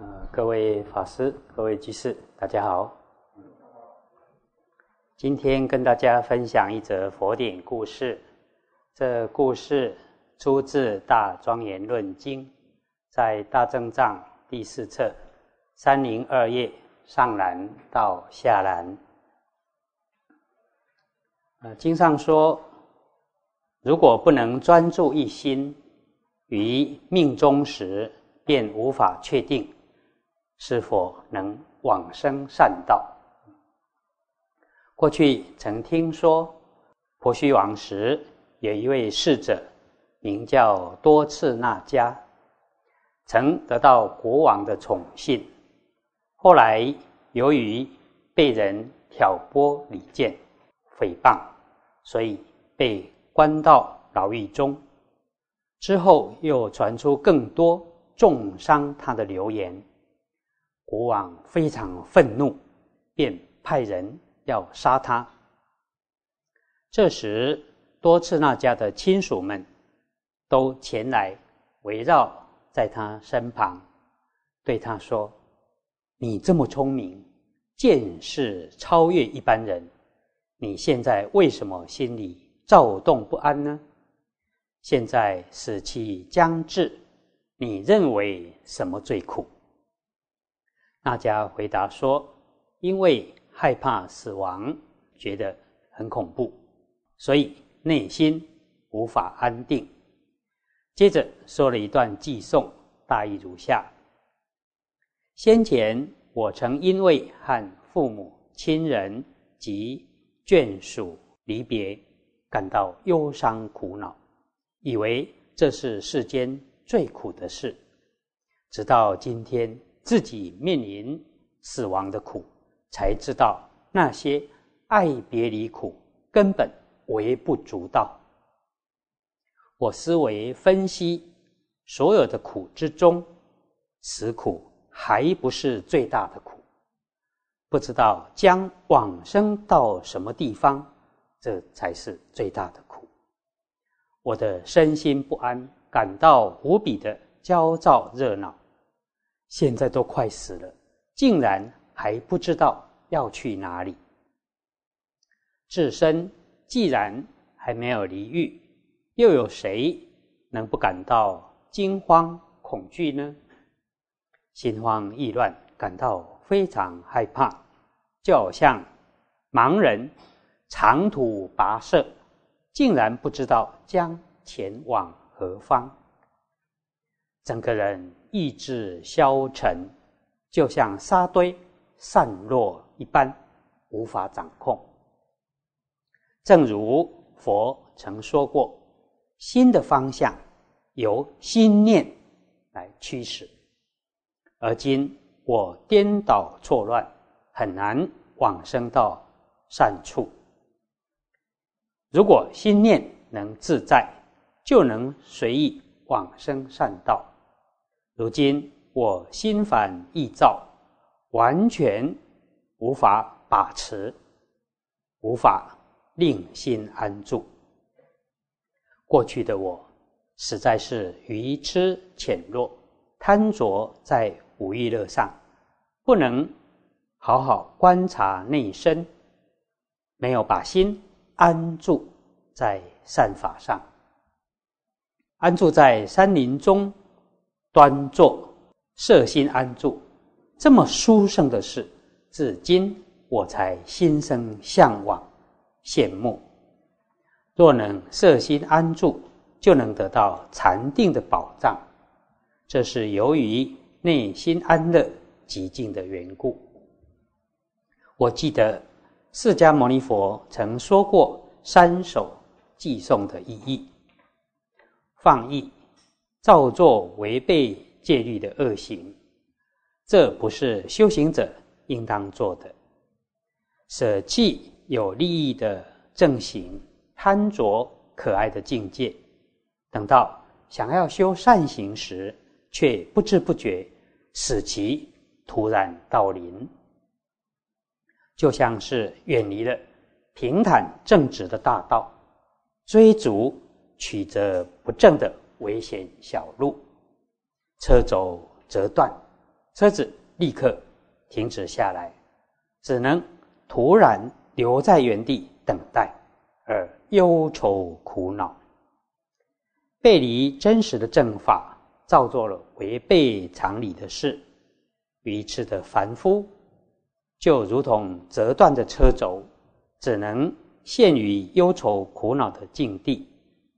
呃，各位法师、各位居士，大家好。今天跟大家分享一则佛典故事。这故事出自《大庄严论经》，在大正藏第四册三零二页上栏到下栏。呃，经上说，如果不能专注一心于命中时，便无法确定。是否能往生善道？过去曾听说，婆须王时有一位侍者，名叫多次那迦，曾得到国王的宠幸。后来由于被人挑拨离间、诽谤，所以被关到牢狱中。之后又传出更多重伤他的流言。国王非常愤怒，便派人要杀他。这时，多次那家的亲属们都前来围绕在他身旁，对他说：“你这么聪明，见识超越一般人，你现在为什么心里躁动不安呢？现在死期将至，你认为什么最苦？”大家回答说：“因为害怕死亡，觉得很恐怖，所以内心无法安定。”接着说了一段寄送，大意如下：先前我曾因为和父母亲人及眷属离别，感到忧伤苦恼，以为这是世间最苦的事，直到今天。自己面临死亡的苦，才知道那些爱别离苦根本微不足道。我思维分析所有的苦之中，此苦还不是最大的苦。不知道将往生到什么地方，这才是最大的苦。我的身心不安，感到无比的焦躁热闹。现在都快死了，竟然还不知道要去哪里。自身既然还没有离欲，又有谁能不感到惊慌恐惧呢？心慌意乱，感到非常害怕，就好像盲人长途跋涉，竟然不知道将前往何方。整个人意志消沉，就像沙堆散落一般，无法掌控。正如佛曾说过，心的方向由心念来驱使。而今我颠倒错乱，很难往生到善处。如果心念能自在，就能随意往生善道。如今我心烦意躁，完全无法把持，无法令心安住。过去的我实在是愚痴浅弱，贪着在五欲乐上，不能好好观察内身，没有把心安住在善法上，安住在山林中。端坐，摄心安住，这么殊胜的事，至今我才心生向往、羡慕。若能摄心安住，就能得到禅定的保障。这是由于内心安乐、极静的缘故。我记得释迦牟尼佛曾说过三首寄颂的意义：放逸。造作违背戒律的恶行，这不是修行者应当做的。舍弃有利益的正行，贪着可爱的境界，等到想要修善行时，却不知不觉使其突然到临，就像是远离了平坦正直的大道，追逐曲折不正的。危险小路，车轴折断，车子立刻停止下来，只能突然留在原地等待，而忧愁苦恼，背离真实的正法，造作了违背常理的事。愚痴的凡夫，就如同折断的车轴，只能陷于忧愁苦恼的境地，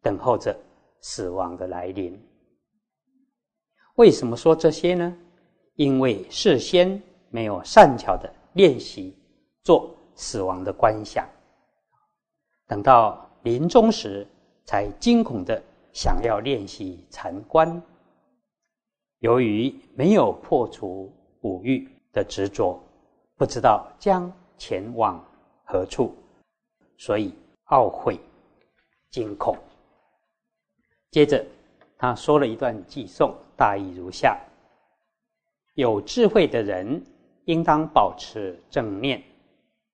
等候着死亡的来临。为什么说这些呢？因为事先没有善巧的练习做死亡的观想，等到临终时才惊恐的想要练习禅观。由于没有破除五欲的执着，不知道将前往何处，所以懊悔惊恐。接着他说了一段偈颂，大意如下。有智慧的人，应当保持正念，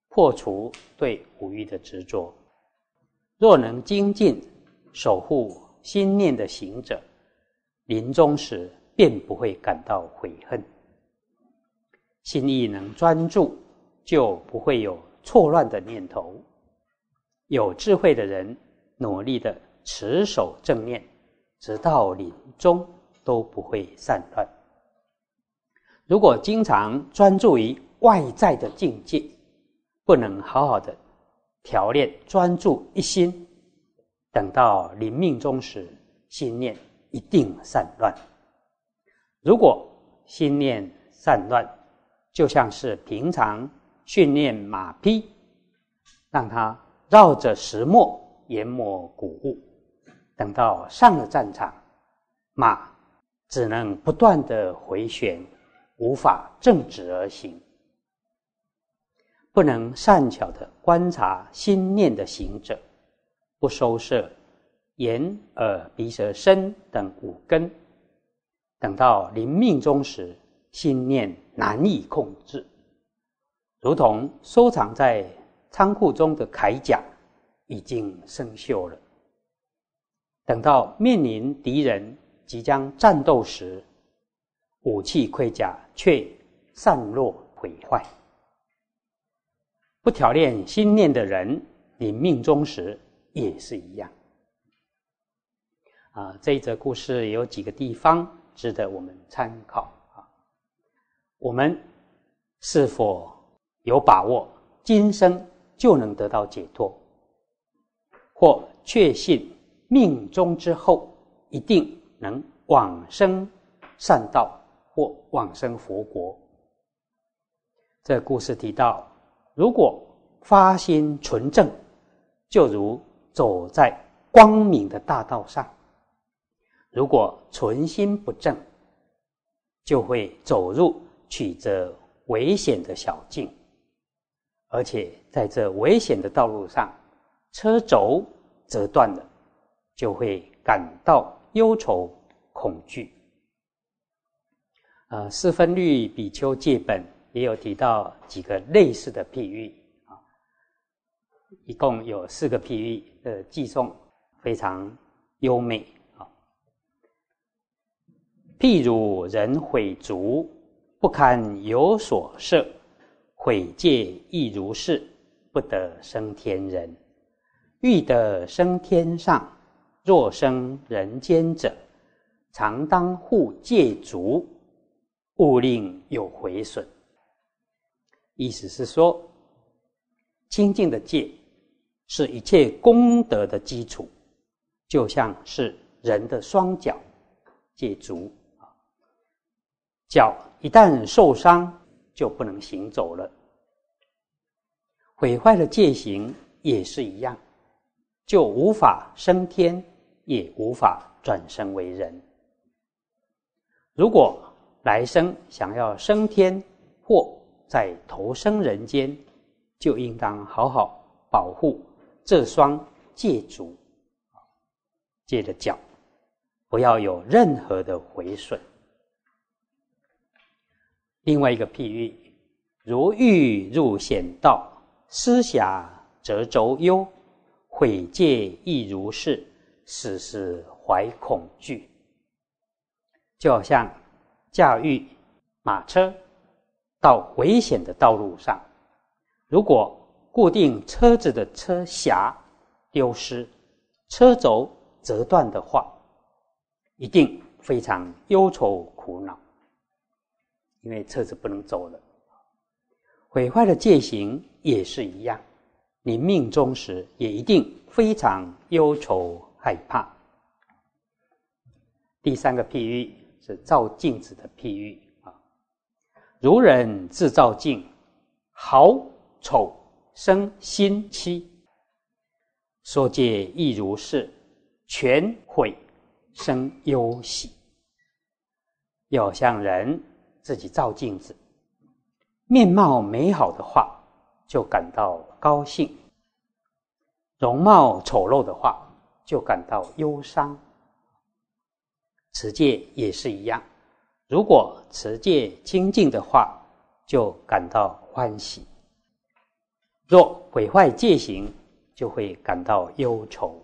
破除对五欲的执着。若能精进守护心念的行者，临终时便不会感到悔恨。心意能专注，就不会有错乱的念头。有智慧的人，努力的持守正念，直到临终都不会散乱。如果经常专注于外在的境界，不能好好的调练专注一心，等到临命终时，心念一定散乱。如果心念散乱，就像是平常训练马匹，让它绕着石磨研磨谷物，等到上了战场，马只能不断的回旋。无法正直而行，不能善巧的观察心念的行者，不收摄眼、耳、鼻、舌、身等五根，等到临命终时，心念难以控制，如同收藏在仓库中的铠甲已经生锈了。等到面临敌人即将战斗时，武器盔甲却散落毁坏，不调练心念的人，临命终时也是一样。啊，这一则故事有几个地方值得我们参考啊。我们是否有把握今生就能得到解脱，或确信命中之后一定能往生善道？或往生佛国。这故事提到，如果发心纯正，就如走在光明的大道上；如果存心不正，就会走入曲折危险的小径，而且在这危险的道路上，车轴折断了，就会感到忧愁恐惧。呃，四分律比丘戒本也有提到几个类似的譬喻啊，一共有四个譬喻的寄送非常优美啊。譬如人毁足，不堪有所摄，毁戒亦如是，不得生天人。欲得生天上，若生人间者，常当护戒足。勿令有毁损。意思是说，清净的戒是一切功德的基础，就像是人的双脚，戒足啊，脚一旦受伤就不能行走了。毁坏了戒行也是一样，就无法升天，也无法转生为人。如果来生想要升天或再投生人间，就应当好好保护这双戒足，戒的脚，不要有任何的毁损。另外一个譬喻，如欲入险道，思想则轴忧，毁戒亦如是，时时怀恐惧，就好像。驾驭马车到危险的道路上，如果固定车子的车匣丢失、车轴折断的话，一定非常忧愁苦恼，因为车子不能走了。毁坏的戒行也是一样，你命中时也一定非常忧愁害怕。第三个譬喻是照镜子的譬喻啊，如人自照镜，好丑生心期，说戒亦如是，全毁生忧喜。要像人自己照镜子，面貌美好的话，就感到高兴；容貌丑陋的话，就感到忧伤。持戒也是一样，如果持戒清净的话，就感到欢喜；若毁坏戒行，就会感到忧愁。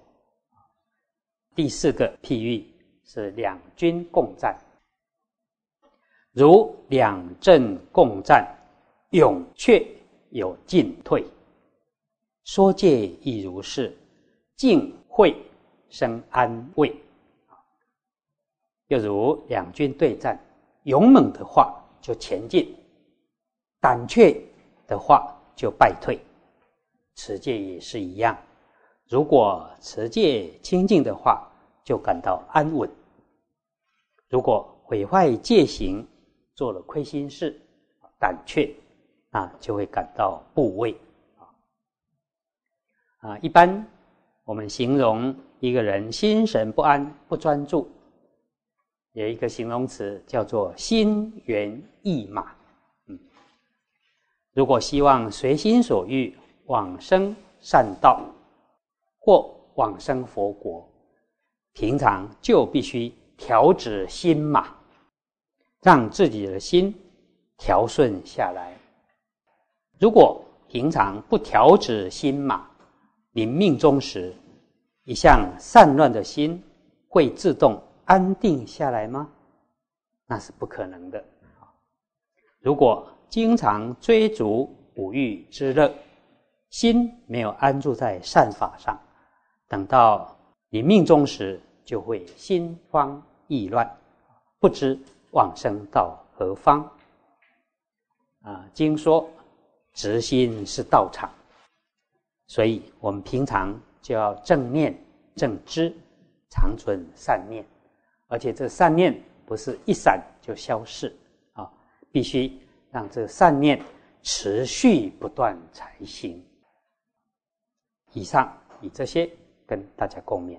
第四个譬喻是两军共战，如两阵共战，勇却有进退。说戒亦如是，进会生安慰。又如两军对战，勇猛的话就前进，胆怯的话就败退。持戒也是一样，如果持戒清净的话，就感到安稳；如果毁坏戒行，做了亏心事，胆怯啊，就会感到部畏啊。啊，一般我们形容一个人心神不安、不专注。有一个形容词叫做“心猿意马”。嗯，如果希望随心所欲往生善道或往生佛国，平常就必须调止心马，让自己的心调顺下来。如果平常不调止心马，临命终时，一向散乱的心会自动。安定下来吗？那是不可能的。如果经常追逐五欲之乐，心没有安住在善法上，等到你命中时，就会心慌意乱，不知往生到何方。啊，经说直心是道场，所以我们平常就要正念正知，长存善念。而且这善念不是一闪就消逝啊，必须让这善念持续不断才行。以上以这些跟大家共勉。